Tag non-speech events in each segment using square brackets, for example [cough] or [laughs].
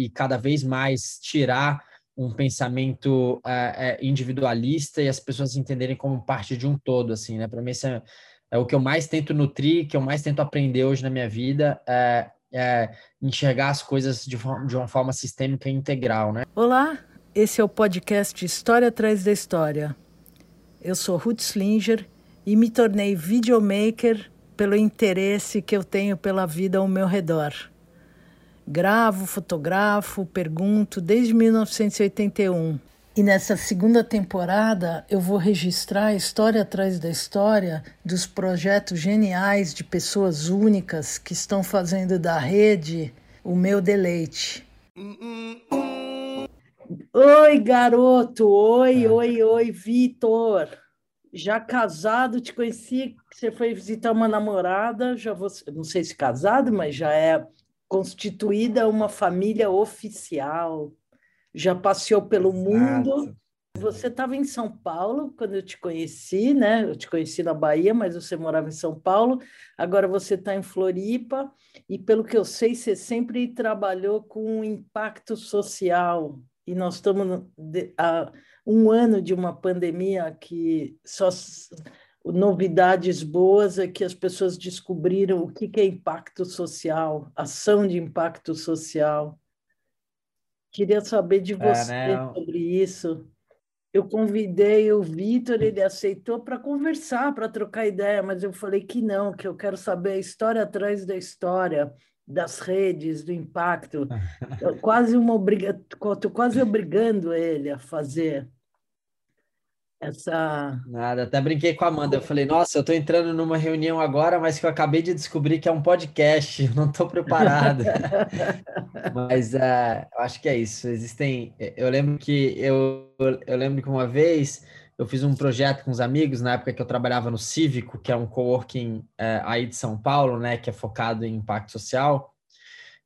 e cada vez mais tirar um pensamento é, é, individualista e as pessoas entenderem como parte de um todo, assim, né? Para mim, isso é, é, o que eu mais tento nutrir, que eu mais tento aprender hoje na minha vida, é, é enxergar as coisas de, de uma forma sistêmica e integral, né? Olá, esse é o podcast História Atrás da História. Eu sou Ruth Slinger e me tornei videomaker pelo interesse que eu tenho pela vida ao meu redor. Gravo, fotografo, pergunto desde 1981. E nessa segunda temporada eu vou registrar a história atrás da história dos projetos geniais de pessoas únicas que estão fazendo da rede o meu deleite. Oi, garoto! Oi, oi, oi, Vitor! Já casado, te conheci, você foi visitar uma namorada, já vou, não sei se casado, mas já é constituída uma família oficial, já passeou pelo Exato. mundo. Você estava em São Paulo quando eu te conheci, né? Eu te conheci na Bahia, mas você morava em São Paulo. Agora você está em Floripa e, pelo que eu sei, você sempre trabalhou com impacto social. E nós estamos há um ano de uma pandemia que só novidades boas é que as pessoas descobriram o que é impacto social, ação de impacto social. Queria saber de é, você né? sobre isso. Eu convidei o Vitor, ele aceitou para conversar, para trocar ideia, mas eu falei que não, que eu quero saber a história atrás da história, das redes, do impacto. [laughs] quase uma obriga... Estou quase obrigando ele a fazer essa. Nada, até brinquei com a Amanda. Eu falei, nossa, eu estou entrando numa reunião agora, mas que eu acabei de descobrir que é um podcast, [laughs] eu não estou preparado. [laughs] mas uh, eu acho que é isso. Existem. Eu lembro que eu, eu lembro que uma vez eu fiz um projeto com os amigos na época que eu trabalhava no Cívico, que é um coworking uh, aí de São Paulo, né, que é focado em impacto social.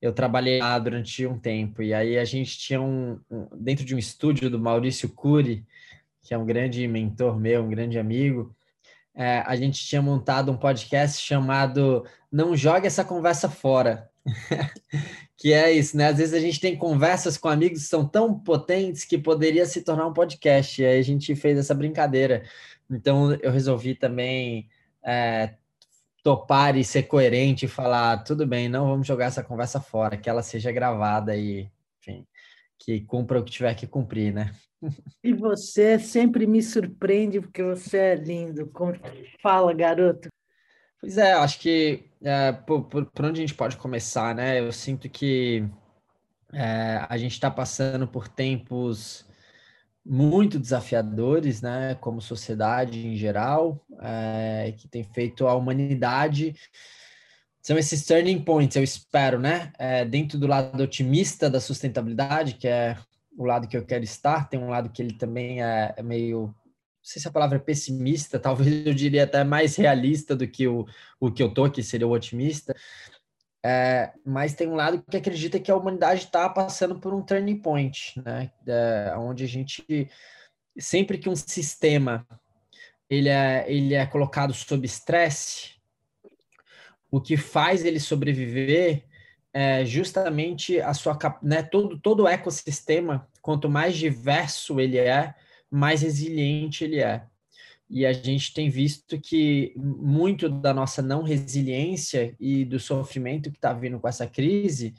Eu trabalhei lá durante um tempo, e aí a gente tinha um, um dentro de um estúdio do Maurício Cury, que é um grande mentor meu, um grande amigo, é, a gente tinha montado um podcast chamado Não Jogue Essa Conversa Fora. [laughs] que é isso, né? Às vezes a gente tem conversas com amigos que são tão potentes que poderia se tornar um podcast. E aí a gente fez essa brincadeira. Então eu resolvi também é, topar e ser coerente e falar: tudo bem, não vamos jogar essa conversa fora, que ela seja gravada e, enfim, que cumpra o que tiver que cumprir, né? E você sempre me surpreende porque você é lindo. Fala, garoto. Pois é, acho que é, por, por, por, onde a gente pode começar, né? Eu sinto que é, a gente está passando por tempos muito desafiadores, né? Como sociedade em geral, é, que tem feito a humanidade são esses turning points, eu espero, né? É, dentro do lado otimista da sustentabilidade, que é o lado que eu quero estar, tem um lado que ele também é, é meio, não sei se a palavra é pessimista, [laughs] talvez eu diria até mais realista do que o, o que eu tô, que seria o otimista. É, mas tem um lado que acredita que a humanidade está passando por um turning point, né? É, onde a gente sempre que um sistema ele é, ele é colocado sob estresse, o que faz ele sobreviver é justamente a sua né, todo todo o ecossistema quanto mais diverso ele é mais resiliente ele é e a gente tem visto que muito da nossa não resiliência e do sofrimento que está vindo com essa crise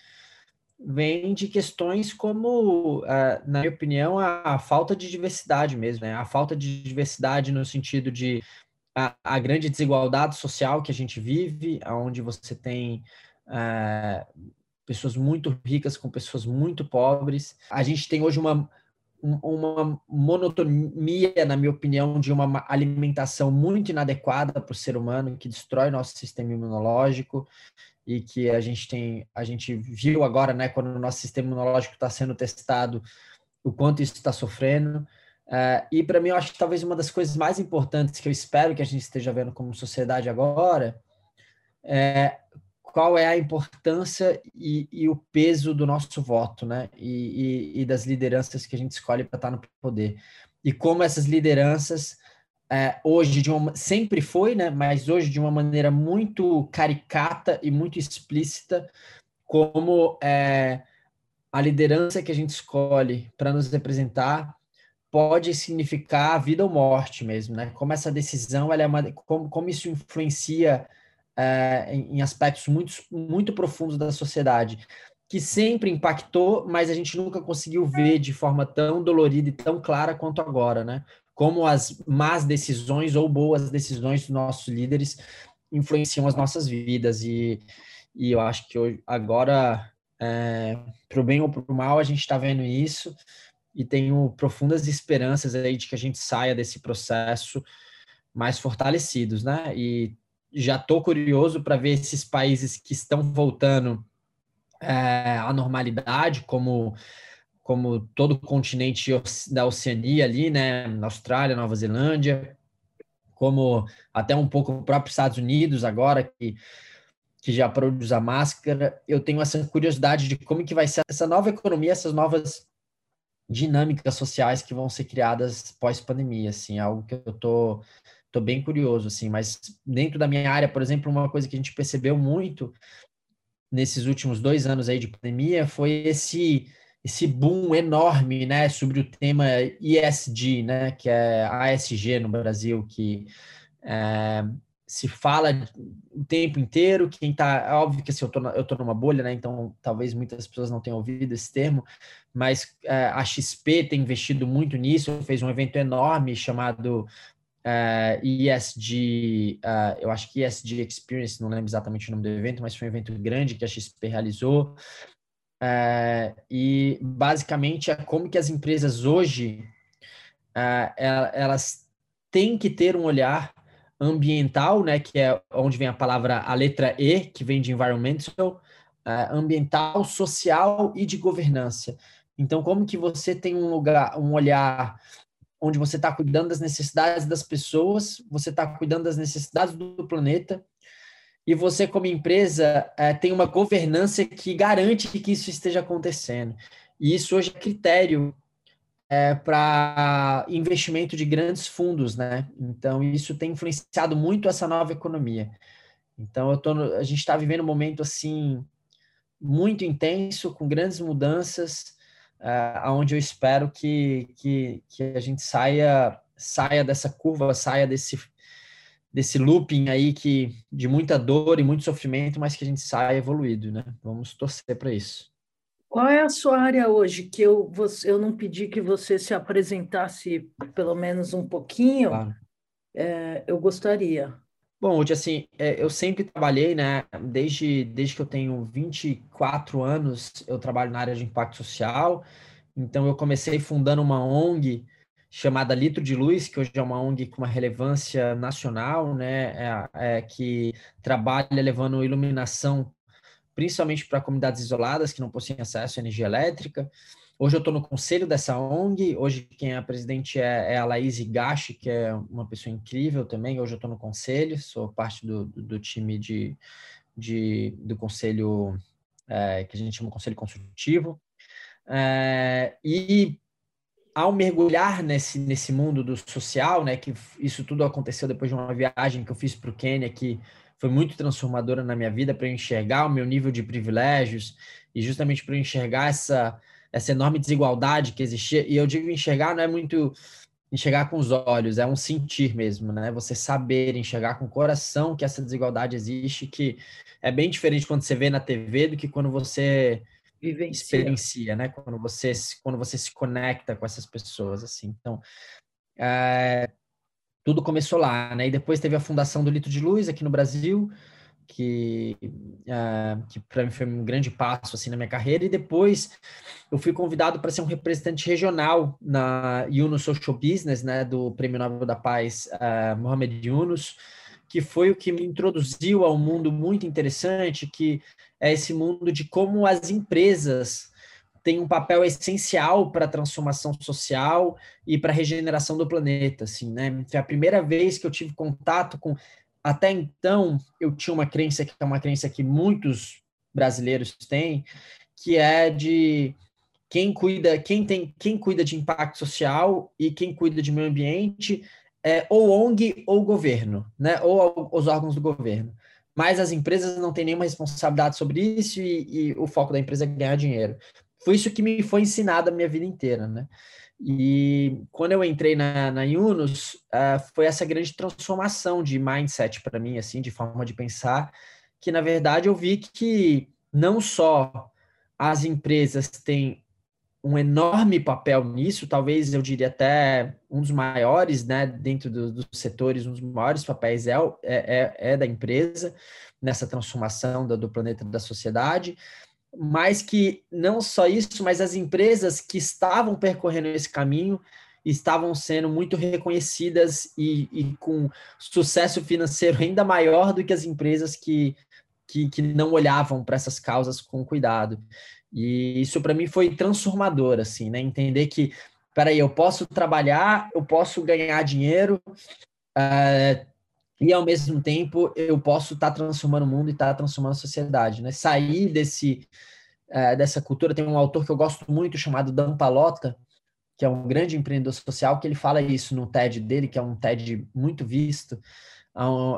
vem de questões como, é, na minha opinião, a, falta de diversidade mesmo, né? A falta de diversidade no sentido de a, a grande desigualdade social que a gente vive, onde você tem é, pessoas muito ricas com pessoas muito pobres. A gente tem hoje uma, uma monotonia, na minha opinião, de uma alimentação muito inadequada para o ser humano, que destrói nosso sistema imunológico e que a gente tem, a gente viu agora, né, quando o nosso sistema imunológico está sendo testado, o quanto isso está sofrendo. Uh, e para mim, eu acho que talvez uma das coisas mais importantes que eu espero que a gente esteja vendo como sociedade agora é qual é a importância e, e o peso do nosso voto, né? E, e, e das lideranças que a gente escolhe para estar no poder. E como essas lideranças, é, hoje, de uma, sempre foi, né? Mas hoje, de uma maneira muito caricata e muito explícita, como é, a liderança que a gente escolhe para nos representar pode significar vida ou morte mesmo, né? Como essa decisão, ela é uma, como, como isso influencia é, em, em aspectos muito, muito profundos da sociedade, que sempre impactou, mas a gente nunca conseguiu ver de forma tão dolorida e tão clara quanto agora, né? Como as más decisões ou boas decisões dos nossos líderes influenciam as nossas vidas e, e eu acho que hoje, agora, é, para o bem ou para o mal, a gente está vendo isso e tenho profundas esperanças aí de que a gente saia desse processo mais fortalecidos, né? E já estou curioso para ver esses países que estão voltando é, à normalidade, como como todo o continente da Oceania ali, né? Austrália, Nova Zelândia, como até um pouco o próprio Estados Unidos agora que que já parou de usar máscara. Eu tenho essa curiosidade de como que vai ser essa nova economia, essas novas dinâmicas sociais que vão ser criadas pós-pandemia, assim, algo que eu tô, tô bem curioso, assim, mas dentro da minha área, por exemplo, uma coisa que a gente percebeu muito nesses últimos dois anos aí de pandemia foi esse esse boom enorme, né, sobre o tema ISD, né, que é ASG no Brasil, que é, se fala o tempo inteiro, quem tá, é óbvio que assim, eu tô, eu tô numa bolha, né, então talvez muitas pessoas não tenham ouvido esse termo, mas é, a XP tem investido muito nisso, fez um evento enorme chamado é, ESG, uh, eu acho que ESG Experience, não lembro exatamente o nome do evento, mas foi um evento grande que a XP realizou, é, e basicamente é como que as empresas hoje, é, elas têm que ter um olhar ambiental, né, que é onde vem a palavra, a letra E, que vem de environmental, uh, ambiental, social e de governança. Então, como que você tem um lugar, um olhar onde você está cuidando das necessidades das pessoas, você está cuidando das necessidades do planeta, e você, como empresa, uh, tem uma governança que garante que isso esteja acontecendo. E isso hoje é critério é, para investimento de grandes fundos, né? Então, isso tem influenciado muito essa nova economia. Então, no, a gente está vivendo um momento, assim, muito intenso, com grandes mudanças, uh, onde eu espero que, que, que a gente saia, saia dessa curva, saia desse, desse looping aí que, de muita dor e muito sofrimento, mas que a gente saia evoluído, né? Vamos torcer para isso. Qual é a sua área hoje? Que eu, você, eu não pedi que você se apresentasse pelo menos um pouquinho. Claro. É, eu gostaria. Bom, hoje assim, é, eu sempre trabalhei, né? Desde, desde que eu tenho 24 anos, eu trabalho na área de impacto social. Então, eu comecei fundando uma ONG chamada Litro de Luz, que hoje é uma ONG com uma relevância nacional, né? É, é, que trabalha levando iluminação principalmente para comunidades isoladas que não possuem acesso à energia elétrica. Hoje eu estou no conselho dessa ONG, hoje quem é a presidente é, é a Laís Gashi, que é uma pessoa incrível também, hoje eu estou no conselho, sou parte do, do time de, de, do conselho, é, que a gente chama de conselho consultivo, é, e ao mergulhar nesse, nesse mundo do social, né, que isso tudo aconteceu depois de uma viagem que eu fiz para o Quênia, que foi muito transformadora na minha vida para enxergar o meu nível de privilégios e justamente para enxergar essa, essa enorme desigualdade que existia. E eu digo enxergar não é muito enxergar com os olhos, é um sentir mesmo, né? Você saber enxergar com o coração que essa desigualdade existe, que é bem diferente quando você vê na TV do que quando você Vivencia. experiencia, né? Quando você quando você se conecta com essas pessoas, assim. Então, é, tudo começou lá, né? E depois teve a fundação do Litro de Luz aqui no Brasil, que, uh, que para mim foi um grande passo assim na minha carreira. E depois eu fui convidado para ser um representante regional na Yunus Social Business, né? Do Prêmio Nobel da Paz, uh, Mohamed Yunus, que foi o que me introduziu a um mundo muito interessante, que é esse mundo de como as empresas tem um papel essencial para a transformação social e para a regeneração do planeta, assim, né? Foi a primeira vez que eu tive contato com até então eu tinha uma crença que é uma crença que muitos brasileiros têm, que é de quem cuida, quem tem, quem cuida de impacto social e quem cuida de meio ambiente é ou ONG ou governo, né? Ou os órgãos do governo. Mas as empresas não têm nenhuma responsabilidade sobre isso e, e o foco da empresa é ganhar dinheiro foi isso que me foi ensinado a minha vida inteira, né? E quando eu entrei na, na Yunus, uh, foi essa grande transformação de mindset para mim, assim, de forma de pensar, que na verdade eu vi que não só as empresas têm um enorme papel nisso, talvez eu diria até um dos maiores, né, dentro do, dos setores, um dos maiores papéis é, é, é da empresa nessa transformação do, do planeta da sociedade, mas que não só isso, mas as empresas que estavam percorrendo esse caminho estavam sendo muito reconhecidas e, e com sucesso financeiro ainda maior do que as empresas que, que, que não olhavam para essas causas com cuidado. E isso para mim foi transformador, assim, né? Entender que, peraí, eu posso trabalhar, eu posso ganhar dinheiro, uh, e ao mesmo tempo eu posso estar tá transformando o mundo e estar tá transformando a sociedade, né? Sair desse é, dessa cultura tem um autor que eu gosto muito chamado Dan Palota, que é um grande empreendedor social, que ele fala isso no TED dele, que é um TED muito visto,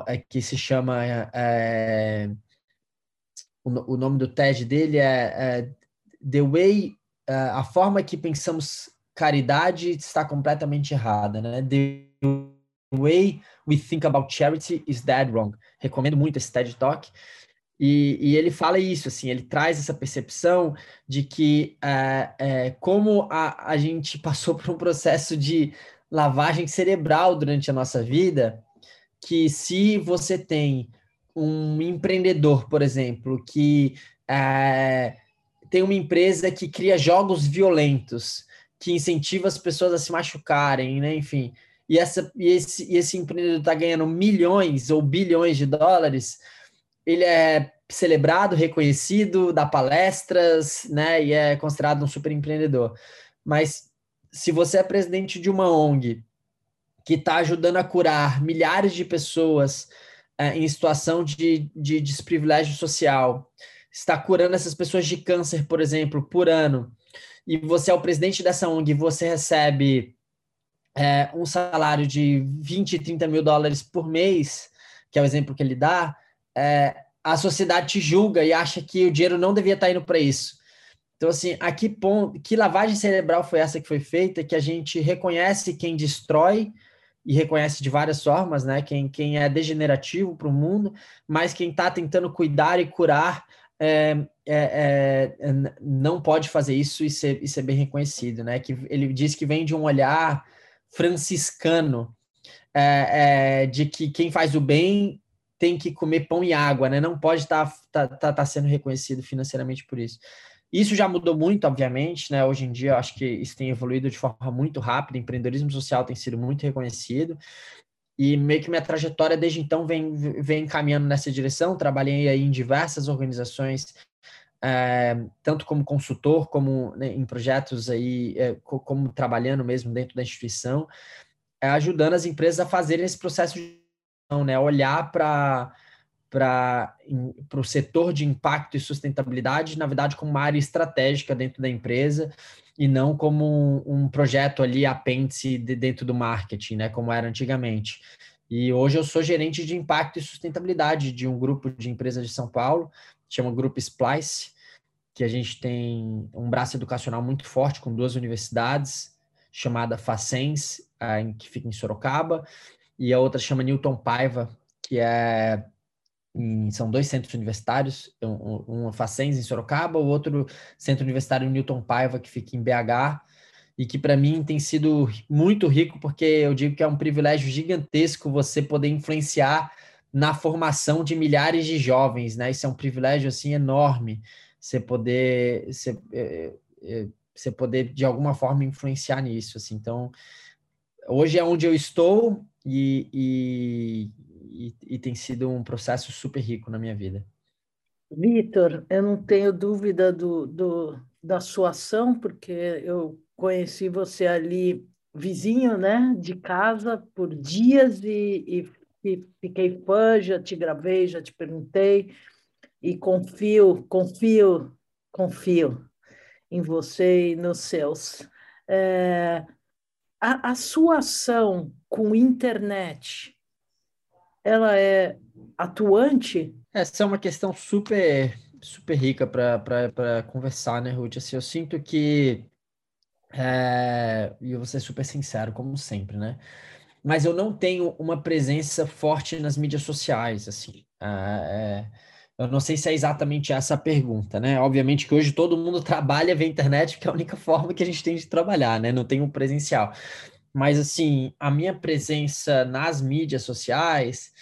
é, que se chama é, o, o, nome do TED dele é, é The Way é, a forma que pensamos caridade está completamente errada, né? The way we think about charity is dead wrong. Recomendo muito esse TED Talk. E, e ele fala isso, assim, ele traz essa percepção de que é, é, como a, a gente passou por um processo de lavagem cerebral durante a nossa vida, que se você tem um empreendedor, por exemplo, que é, tem uma empresa que cria jogos violentos, que incentiva as pessoas a se machucarem, né? Enfim, e, essa, e, esse, e esse empreendedor está ganhando milhões ou bilhões de dólares, ele é celebrado, reconhecido, dá palestras, né? E é considerado um super empreendedor. Mas se você é presidente de uma ONG que está ajudando a curar milhares de pessoas é, em situação de, de desprivilégio social, está curando essas pessoas de câncer, por exemplo, por ano, e você é o presidente dessa ONG, você recebe é, um salário de 20, 30 mil dólares por mês, que é o exemplo que ele dá, é, a sociedade te julga e acha que o dinheiro não devia estar indo para isso. Então, assim, a que ponto, que lavagem cerebral foi essa que foi feita, que a gente reconhece quem destrói e reconhece de várias formas, né? Quem, quem é degenerativo para o mundo, mas quem está tentando cuidar e curar é, é, é, não pode fazer isso e ser, e ser bem reconhecido, né? Que ele diz que vem de um olhar franciscano é, é, de que quem faz o bem tem que comer pão e água, né? Não pode estar tá, tá, tá, tá sendo reconhecido financeiramente por isso. Isso já mudou muito, obviamente, né? Hoje em dia, eu acho que isso tem evoluído de forma muito rápida. Empreendedorismo social tem sido muito reconhecido. E meio que minha trajetória desde então vem, vem caminhando nessa direção. Trabalhei aí em diversas organizações, é, tanto como consultor, como né, em projetos aí, é, como trabalhando mesmo dentro da instituição, é, ajudando as empresas a fazerem esse processo de né? olhar para para o setor de impacto e sustentabilidade, na verdade, como uma área estratégica dentro da empresa e não como um, um projeto ali apêndice de, dentro do marketing, né, como era antigamente. E hoje eu sou gerente de impacto e sustentabilidade de um grupo de empresas de São Paulo, chama Grupo Splice, que a gente tem um braço educacional muito forte com duas universidades, chamada Facens, que fica em Sorocaba, e a outra chama Newton Paiva, que é em, são dois centros universitários, um, um Facens em Sorocaba, o outro centro universitário Newton Paiva, que fica em BH, e que para mim tem sido muito rico, porque eu digo que é um privilégio gigantesco você poder influenciar na formação de milhares de jovens, né? Isso é um privilégio assim enorme, você poder, você, é, é, você poder de alguma forma influenciar nisso, assim. Então, hoje é onde eu estou e, e, e, e tem sido um processo super rico na minha vida. Vitor, eu não tenho dúvida do, do, da sua ação, porque eu conheci você ali vizinho, né, de casa por dias e, e, fiquei fã, já te gravei, já te perguntei e confio, confio, confio em você e nos seus. É, a, a sua ação com internet, ela é atuante? Essa é uma questão super super rica para conversar, né, Ruth? Assim, eu sinto que é, e eu vou ser super sincero, como sempre, né? Mas eu não tenho uma presença forte nas mídias sociais, assim. É, eu não sei se é exatamente essa a pergunta, né? Obviamente que hoje todo mundo [laughs] trabalha via internet, porque é a única forma que a gente tem de trabalhar, né? Não tem um presencial. Mas, assim, a minha presença nas mídias sociais,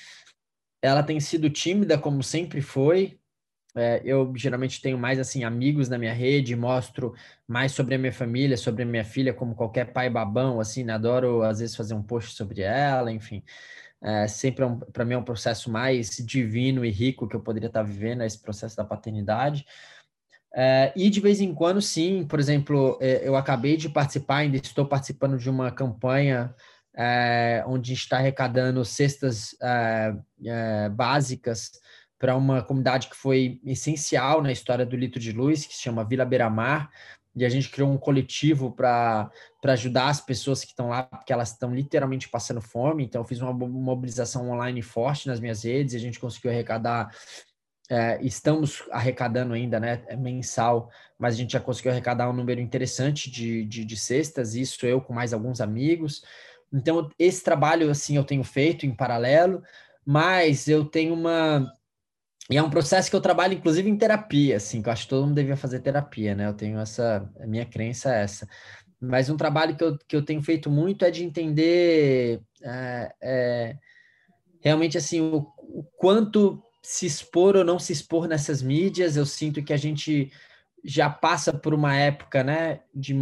ela tem sido tímida, como sempre foi, é, eu geralmente tenho mais assim amigos na minha rede, mostro mais sobre a minha família, sobre a minha filha, como qualquer pai babão, assim, né? adoro às vezes fazer um post sobre ela, enfim. É, sempre é um, para mim é um processo mais divino e rico que eu poderia estar vivendo esse processo da paternidade. É, e de vez em quando, sim, por exemplo, é, eu acabei de participar, ainda estou participando de uma campanha é, onde está arrecadando cestas é, é, básicas para uma comunidade que foi essencial na história do litro de luz, que se chama Vila Beira-Mar, e a gente criou um coletivo para ajudar as pessoas que estão lá, porque elas estão literalmente passando fome. Então, eu fiz uma mobilização online forte nas minhas redes, e a gente conseguiu arrecadar. É, estamos arrecadando ainda, né? É mensal, mas a gente já conseguiu arrecadar um número interessante de, de, de cestas, isso eu com mais alguns amigos. Então, esse trabalho, assim, eu tenho feito em paralelo, mas eu tenho uma e é um processo que eu trabalho, inclusive, em terapia, assim, que eu acho que todo mundo devia fazer terapia, né? Eu tenho essa, a minha crença é essa. Mas um trabalho que eu, que eu tenho feito muito é de entender é, é, realmente, assim, o, o quanto se expor ou não se expor nessas mídias. Eu sinto que a gente já passa por uma época, né, de,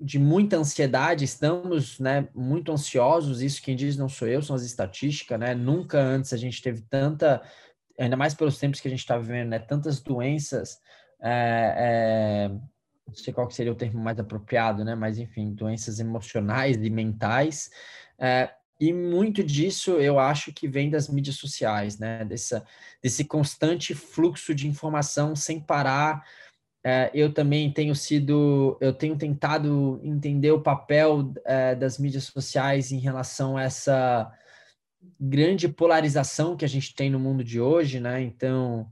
de muita ansiedade, estamos, né, muito ansiosos, isso quem diz não sou eu, são as estatísticas, né, nunca antes a gente teve tanta ainda mais pelos tempos que a gente está vivendo, né? Tantas doenças, é, é, não sei qual seria o termo mais apropriado, né? Mas enfim, doenças emocionais e mentais. É, e muito disso eu acho que vem das mídias sociais, né? Dessa, desse constante fluxo de informação sem parar. É, eu também tenho sido, eu tenho tentado entender o papel é, das mídias sociais em relação a essa grande polarização que a gente tem no mundo de hoje, né? Então,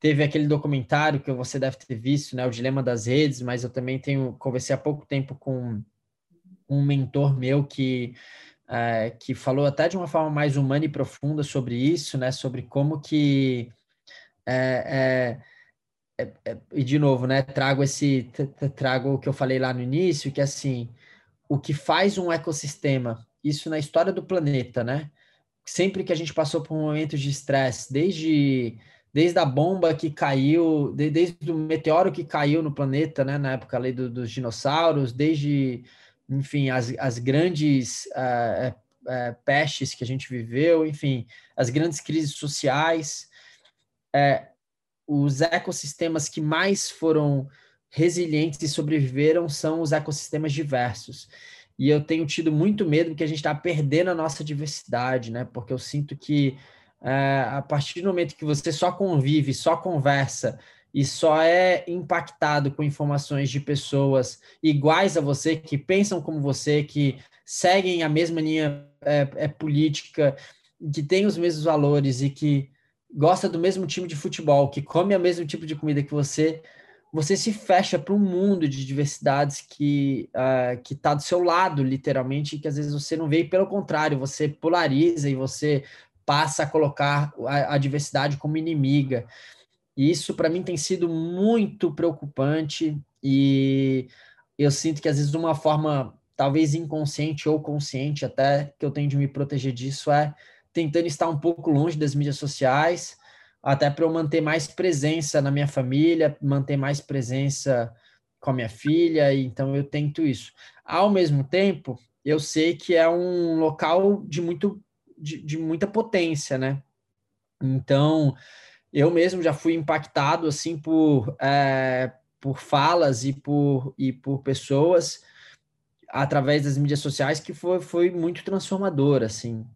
teve aquele documentário que você deve ter visto, né? O Dilema das Redes, mas eu também tenho conversei há pouco tempo com um mentor meu que é, que falou até de uma forma mais humana e profunda sobre isso, né? Sobre como que é, é, é, é e de novo, né? Trago esse trago o que eu falei lá no início, que assim o que faz um ecossistema, isso na história do planeta, né? Sempre que a gente passou por momentos de estresse, desde desde a bomba que caiu, desde o meteoro que caiu no planeta, né, na época ali do, dos dinossauros, desde, enfim, as, as grandes uh, uh, pestes que a gente viveu, enfim, as grandes crises sociais, uh, os ecossistemas que mais foram resilientes e sobreviveram são os ecossistemas diversos e eu tenho tido muito medo que a gente está perdendo a nossa diversidade, né? Porque eu sinto que é, a partir do momento que você só convive, só conversa e só é impactado com informações de pessoas iguais a você, que pensam como você, que seguem a mesma linha é, é, política, que tem os mesmos valores e que gosta do mesmo time de futebol, que come o mesmo tipo de comida que você, você se fecha para um mundo de diversidades que uh, que está do seu lado, literalmente, e que às vezes você não vê, e pelo contrário, você polariza e você passa a colocar a, a diversidade como inimiga. E isso, para mim, tem sido muito preocupante, e eu sinto que, às vezes, de uma forma talvez inconsciente ou consciente, até que eu tenho de me proteger disso, é tentando estar um pouco longe das mídias sociais até para eu manter mais presença na minha família, manter mais presença com a minha filha, então eu tento isso. Ao mesmo tempo, eu sei que é um local de, muito, de, de muita potência, né? Então, eu mesmo já fui impactado, assim, por, é, por falas e por, e por pessoas através das mídias sociais que foi, foi muito transformador, assim.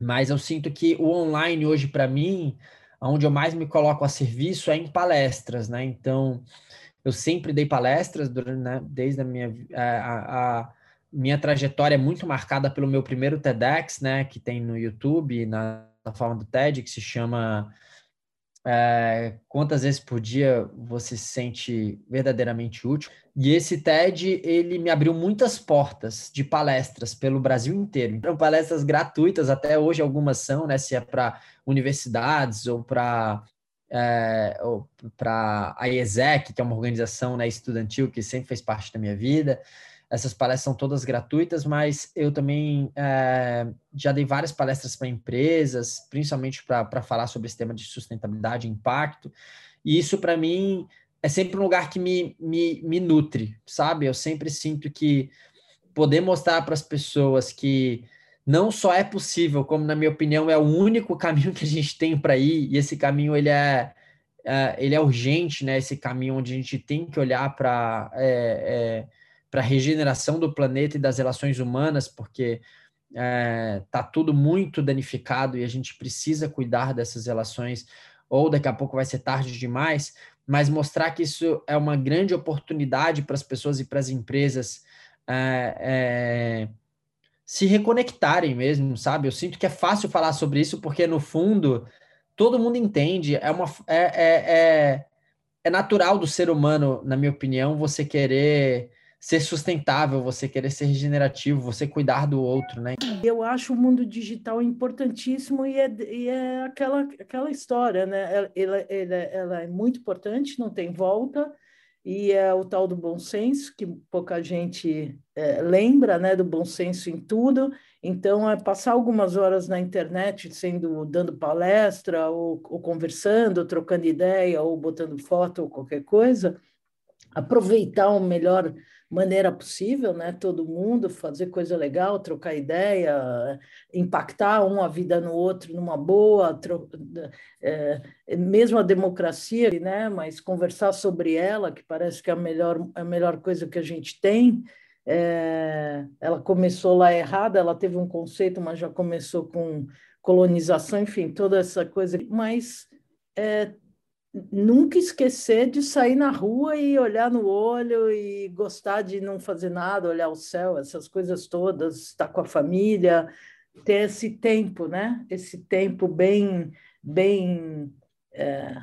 Mas eu sinto que o online hoje, para mim, onde eu mais me coloco a serviço é em palestras, né? Então, eu sempre dei palestras durante, né, desde a minha a, a, minha trajetória é muito marcada pelo meu primeiro TEDx, né, que tem no YouTube, na plataforma do TED, que se chama é, quantas vezes por dia você se sente verdadeiramente útil. E esse TED, ele me abriu muitas portas de palestras pelo Brasil inteiro. Então, palestras gratuitas, até hoje algumas são, né? Se é para universidades ou para é, para a IESEC, que é uma organização né, estudantil que sempre fez parte da minha vida. Essas palestras são todas gratuitas, mas eu também é, já dei várias palestras para empresas, principalmente para falar sobre esse tema de sustentabilidade e impacto. E isso, para mim, é sempre um lugar que me, me, me nutre, sabe? Eu sempre sinto que poder mostrar para as pessoas que não só é possível, como, na minha opinião, é o único [laughs] caminho que a gente tem para ir, e esse caminho ele é, é, ele é urgente, né? Esse caminho onde a gente tem que olhar para. É, é, para a regeneração do planeta e das relações humanas, porque está é, tá tudo muito danificado e a gente precisa cuidar dessas relações, ou daqui a pouco vai ser tarde demais, mas mostrar que isso é uma grande oportunidade para as pessoas e para as empresas é, é, se reconectarem mesmo, sabe? Eu sinto que é fácil falar sobre isso, porque no fundo todo mundo entende, é uma é, é, é, é natural do ser humano, na minha opinião, você querer ser sustentável, você querer ser regenerativo, você cuidar do outro, né? Eu acho o mundo digital importantíssimo e é, e é aquela, aquela história, né? Ela, ela, ela é muito importante, não tem volta, e é o tal do bom senso, que pouca gente é, lembra, né, do bom senso em tudo. Então, é passar algumas horas na internet, sendo dando palestra, ou, ou conversando, ou trocando ideia, ou botando foto, ou qualquer coisa, aproveitar o melhor maneira possível, né? Todo mundo fazer coisa legal, trocar ideia, impactar um a vida no outro numa boa, é, mesmo a democracia, né? Mas conversar sobre ela, que parece que é a melhor a melhor coisa que a gente tem. É, ela começou lá errada, ela teve um conceito, mas já começou com colonização, enfim, toda essa coisa. Mas é, nunca esquecer de sair na rua e olhar no olho e gostar de não fazer nada, olhar o céu, essas coisas todas, estar com a família, ter esse tempo, né? Esse tempo bem, bem é,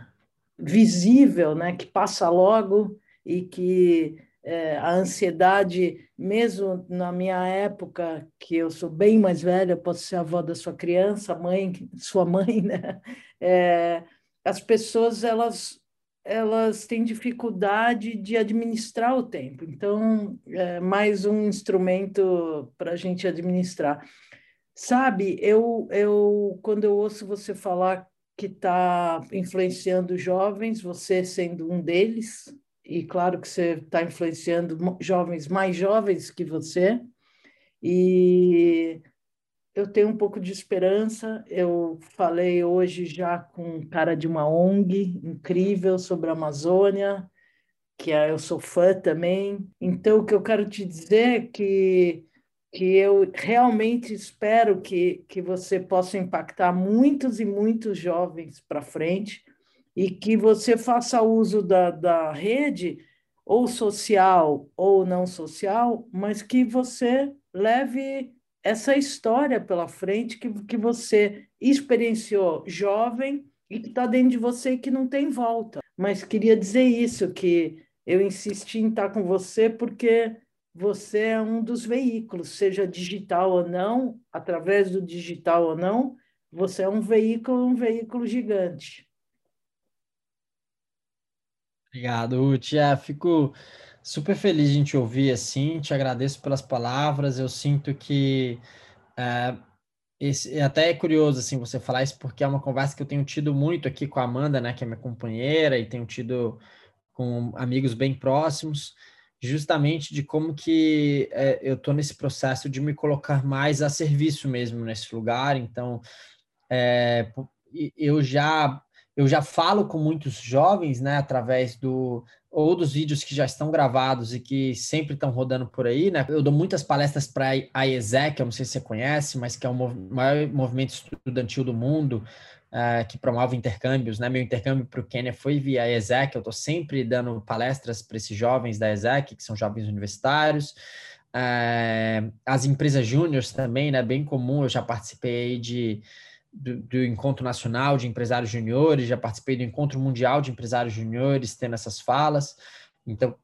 visível, né? Que passa logo e que é, a ansiedade, mesmo na minha época, que eu sou bem mais velha, posso ser avó da sua criança, mãe, sua mãe, [laughs] né? É, as pessoas elas elas têm dificuldade de administrar o tempo. Então, é mais um instrumento para a gente administrar. Sabe, eu, eu quando eu ouço você falar que está influenciando jovens, você sendo um deles, e claro que você está influenciando jovens mais jovens que você, e eu tenho um pouco de esperança. Eu falei hoje já com um cara de uma ONG incrível sobre a Amazônia, que é, eu sou fã também. Então, o que eu quero te dizer é que, que eu realmente espero que, que você possa impactar muitos e muitos jovens para frente e que você faça uso da, da rede, ou social ou não social, mas que você leve essa história pela frente que, que você experienciou jovem e que está dentro de você e que não tem volta. Mas queria dizer isso, que eu insisti em estar com você porque você é um dos veículos, seja digital ou não, através do digital ou não, você é um veículo, um veículo gigante. Obrigado, Tia. Fico super feliz de te ouvir assim, te agradeço pelas palavras. Eu sinto que é, esse, até é curioso assim você falar isso porque é uma conversa que eu tenho tido muito aqui com a Amanda, né, que é minha companheira, e tenho tido com amigos bem próximos, justamente de como que é, eu estou nesse processo de me colocar mais a serviço mesmo nesse lugar. Então, é, eu já eu já falo com muitos jovens, né, através do ou dos vídeos que já estão gravados e que sempre estão rodando por aí, né? Eu dou muitas palestras para a IESEC, eu não sei se você conhece, mas que é o maior movimento estudantil do mundo, uh, que promove intercâmbios, né? Meu intercâmbio para o Quênia foi via IESEC, eu estou sempre dando palestras para esses jovens da IESEC, que são jovens universitários. Uh, as empresas júniores também, né? Bem comum, eu já participei de do, do, Encontro Nacional de Empresários Juniores, já participei do Encontro Mundial de Empresários Juniores, tendo essas falas. Então,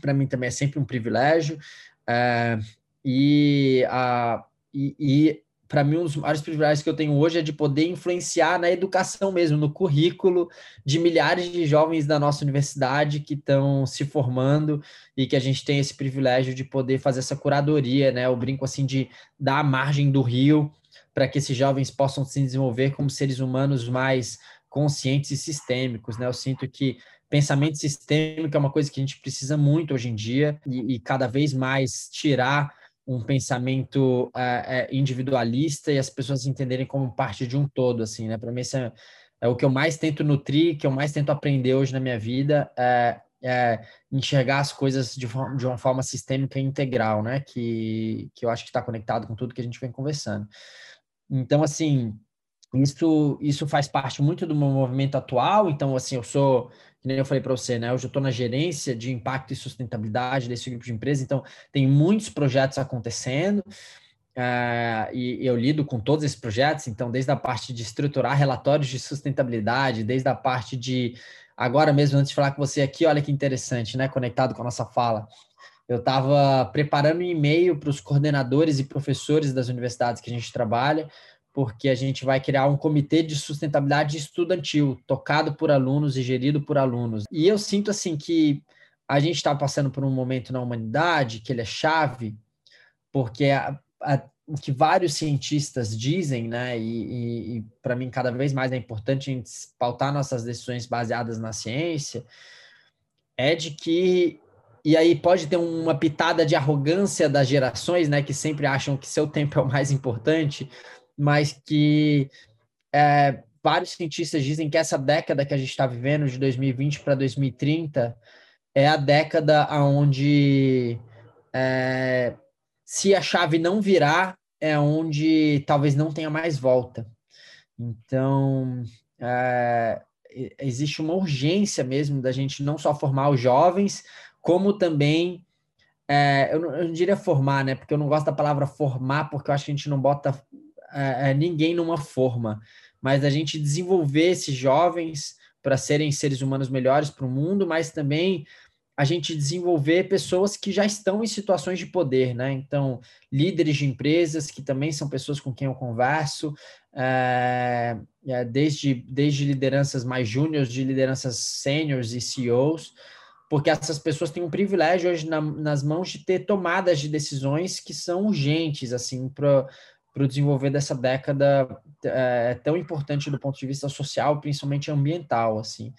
para mim também é sempre um privilégio. É, e, a, e, e para mim, um dos maiores privilégios que eu tenho hoje é de poder influenciar na educação mesmo, no currículo de milhares de jovens da nossa universidade que estão se formando e que a gente tem esse privilégio de poder fazer essa curadoria, né? Eu brinco assim de dar a margem do rio para que esses jovens possam se desenvolver como seres humanos mais conscientes e sistêmicos, né? Eu sinto que pensamento sistêmico é uma coisa que a gente precisa muito hoje em dia e, e cada vez mais tirar um pensamento é, é, individualista e as pessoas entenderem como parte de um todo, assim, né? Para mim, isso é, é, o que eu mais tento nutrir, que eu mais tento aprender hoje na minha vida, é, é enxergar as coisas de, de, uma forma sistêmica e integral, né? Que, que eu acho que está conectado com tudo que a gente vem conversando. Então, assim, isso, isso faz parte muito do meu movimento atual. Então, assim, eu sou, nem eu falei para você, né? Hoje eu estou na gerência de impacto e sustentabilidade desse grupo de empresas. Então, tem muitos projetos acontecendo. Uh, e eu lido com todos esses projetos, então, desde a parte de estruturar relatórios de sustentabilidade, desde a parte de. Agora mesmo, antes de falar com você aqui, olha que interessante, né? Conectado com a nossa fala. Eu estava preparando um e-mail para os coordenadores e professores das universidades que a gente trabalha, porque a gente vai criar um comitê de sustentabilidade estudantil, tocado por alunos e gerido por alunos. E eu sinto assim que a gente está passando por um momento na humanidade que ele é chave, porque a, a, o que vários cientistas dizem, né, e, e, e para mim cada vez mais é importante a gente pautar nossas decisões baseadas na ciência, é de que e aí pode ter uma pitada de arrogância das gerações, né, que sempre acham que seu tempo é o mais importante, mas que é, vários cientistas dizem que essa década que a gente está vivendo, de 2020 para 2030, é a década onde é, se a chave não virar, é onde talvez não tenha mais volta. Então, é, existe uma urgência mesmo da gente não só formar os jovens, como também é, eu, não, eu, não, diria formar, né? Porque eu não gosto da palavra formar, porque eu acho que a gente não bota é, é ninguém numa forma, mas a gente desenvolver esses jovens para serem seres humanos melhores para o mundo, mas também a gente desenvolver pessoas que já estão em situações de poder, né? Então, líderes de empresas, que também são pessoas com quem eu converso, é, é, desde, desde lideranças mais júniores, de lideranças sêniores e CEOs, porque essas pessoas têm um privilégio hoje na, nas mãos de ter tomadas de decisões que são urgentes, assim, para o desenvolver dessa década é, tão importante do ponto de vista social, principalmente ambiental, assim.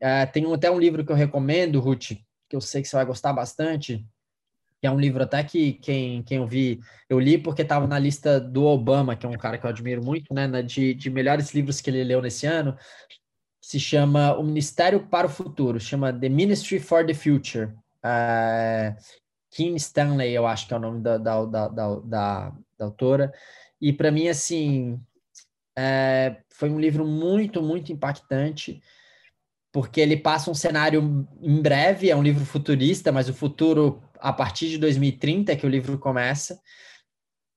É, tem até um livro que eu recomendo, Ruth, que eu sei que você vai gostar bastante, que é um livro até que quem, quem eu vi, eu li porque estava na lista do Obama, que é um cara que eu admiro muito, né, de, de melhores livros que ele leu nesse ano, se chama O Ministério para o Futuro, chama The Ministry for the Future. Uh, Kim Stanley, eu acho que é o nome da, da, da, da, da, autora. E para mim, assim, é, foi um livro muito, muito impactante, porque ele passa um cenário em breve, é um livro futurista, mas o futuro a partir de 2030 que o livro começa,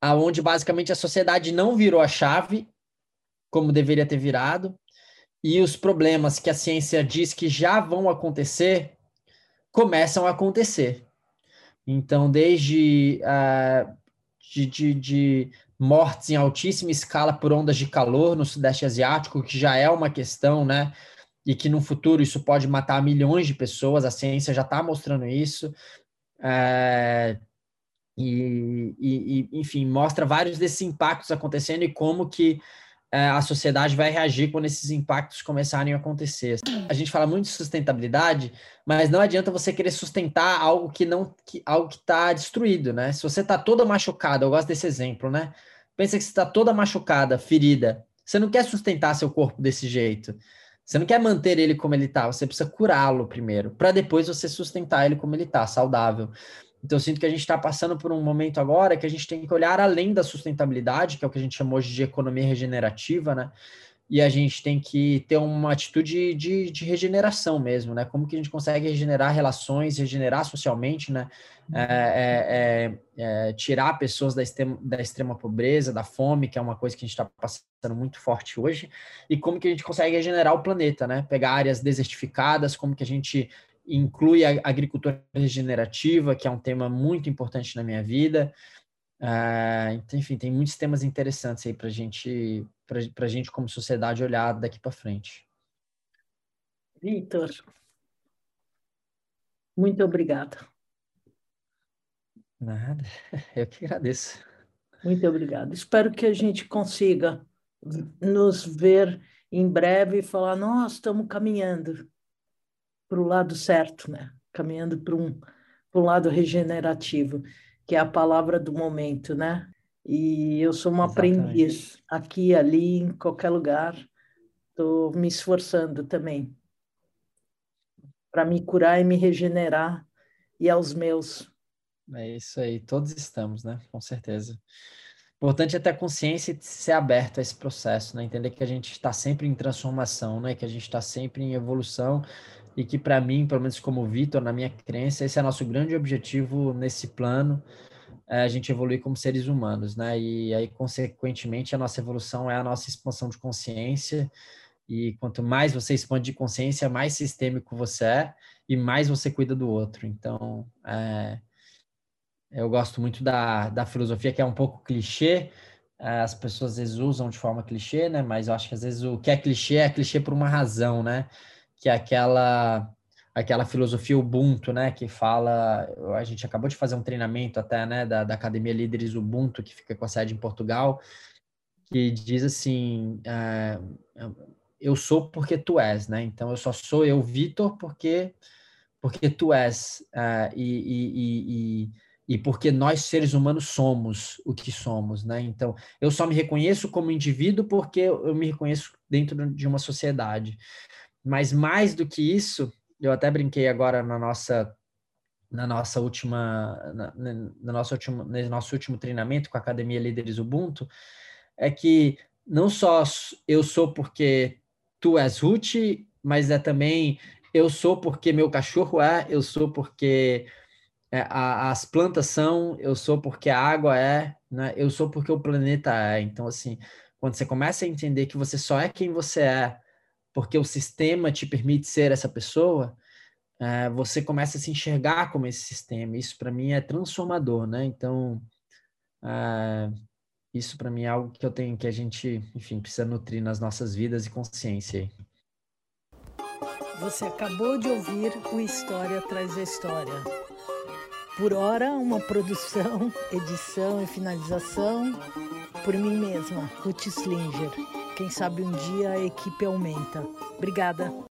aonde basicamente a sociedade não virou a chave como deveria ter virado, e os problemas que a ciência diz que já vão acontecer começam a acontecer. Então, desde uh, de, de, de, mortes em altíssima escala por ondas de calor no Sudeste Asiático, que já é uma questão, né? E que no futuro isso pode matar milhões de pessoas, a ciência já está mostrando isso. Uh, e, e, enfim, mostra vários desses impactos acontecendo e como que é, a sociedade vai reagir quando esses impactos começarem a acontecer. A gente fala muito de sustentabilidade, mas não adianta você querer sustentar algo que não que, algo que está destruído, né? Se você está toda machucada, eu gosto desse exemplo, né? Pensa que você está toda machucada, ferida. Você não quer sustentar seu corpo desse jeito. Você não quer manter ele como ele está. Você precisa curá-lo primeiro, para depois você sustentar ele como ele está, saudável. Então, eu sinto que a gente está passando por um momento agora que a gente tem que olhar além da sustentabilidade, que é o que a gente chamou hoje de economia regenerativa, né? e a gente tem que ter uma atitude de, de, regeneração mesmo, né? Como que a gente consegue regenerar relações, regenerar socialmente, né? É, é, é, é tirar pessoas da extrema, da extrema pobreza, da fome, que é uma coisa que a gente está passando muito forte hoje, e como que a gente consegue regenerar o planeta, né? Pegar áreas desertificadas, como que a gente inclui a agricultura regenerativa, que é um tema muito importante na minha vida. Uh, então, enfim, tem muitos temas interessantes aí para gente, a gente, como sociedade, olhar daqui para frente. Vitor, muito obrigada. Nada, [laughs] eu que agradeço. Muito obrigada. Espero que a gente consiga nos ver em breve e falar: nós estamos caminhando para o lado certo, né? Caminhando para um, para um lado regenerativo, que é a palavra do momento, né? E eu sou uma Exatamente. aprendiz aqui, ali, em qualquer lugar. Estou me esforçando também para me curar e me regenerar e aos meus. É isso aí, todos estamos, né? Com certeza. Importante é ter consciência e ser aberto a esse processo, né? Entender que a gente está sempre em transformação, né? Que a gente está sempre em evolução e que para mim, pelo menos como Vitor, na minha crença, esse é nosso grande objetivo nesse plano, é a gente evoluir como seres humanos, né? E aí, consequentemente, a nossa evolução é a nossa expansão de consciência, e quanto mais você expande de consciência, mais sistêmico você é e mais você cuida do outro. Então, é, eu gosto muito da, da filosofia, que é um pouco clichê, é, as pessoas às vezes usam de forma clichê, né? Mas eu acho que às vezes o que é clichê é clichê por uma razão, né? Que é aquela aquela filosofia Ubuntu, né, que fala, a gente acabou de fazer um treinamento até, né, da, da Academia Líderes Ubuntu, que fica com a sede em Portugal, que diz assim, uh, eu sou porque tu és, né, então eu só sou eu, Vitor, porque porque tu és, uh, e, e, e, e porque nós seres humanos somos o que somos, né, então eu só me reconheço como indivíduo porque eu me reconheço dentro de uma sociedade, mas mais do que isso, eu até brinquei agora na nossa na nossa última na, na nossa última no nosso último treinamento com a Academia Líderes Ubuntu, é que não só eu sou porque tu és Ruth, mas é também eu sou porque meu cachorro é, eu sou porque é, a, as plantas são, eu sou porque a água é, né? eu sou porque o planeta é. Então, assim, quando você começa a entender que você só é quem você é porque o sistema te permite ser essa pessoa, é, você começa a se enxergar como esse sistema. Isso para mim é transformador, né? Então, é, isso para mim é algo que eu tenho, que a gente, enfim, precisa nutrir nas nossas vidas e consciência. Você acabou de ouvir o História Atrás da História. Por hora, uma produção, [laughs] edição e finalização por mim mesma, Ruth Slinger. Quem sabe um dia a equipe aumenta. Obrigada.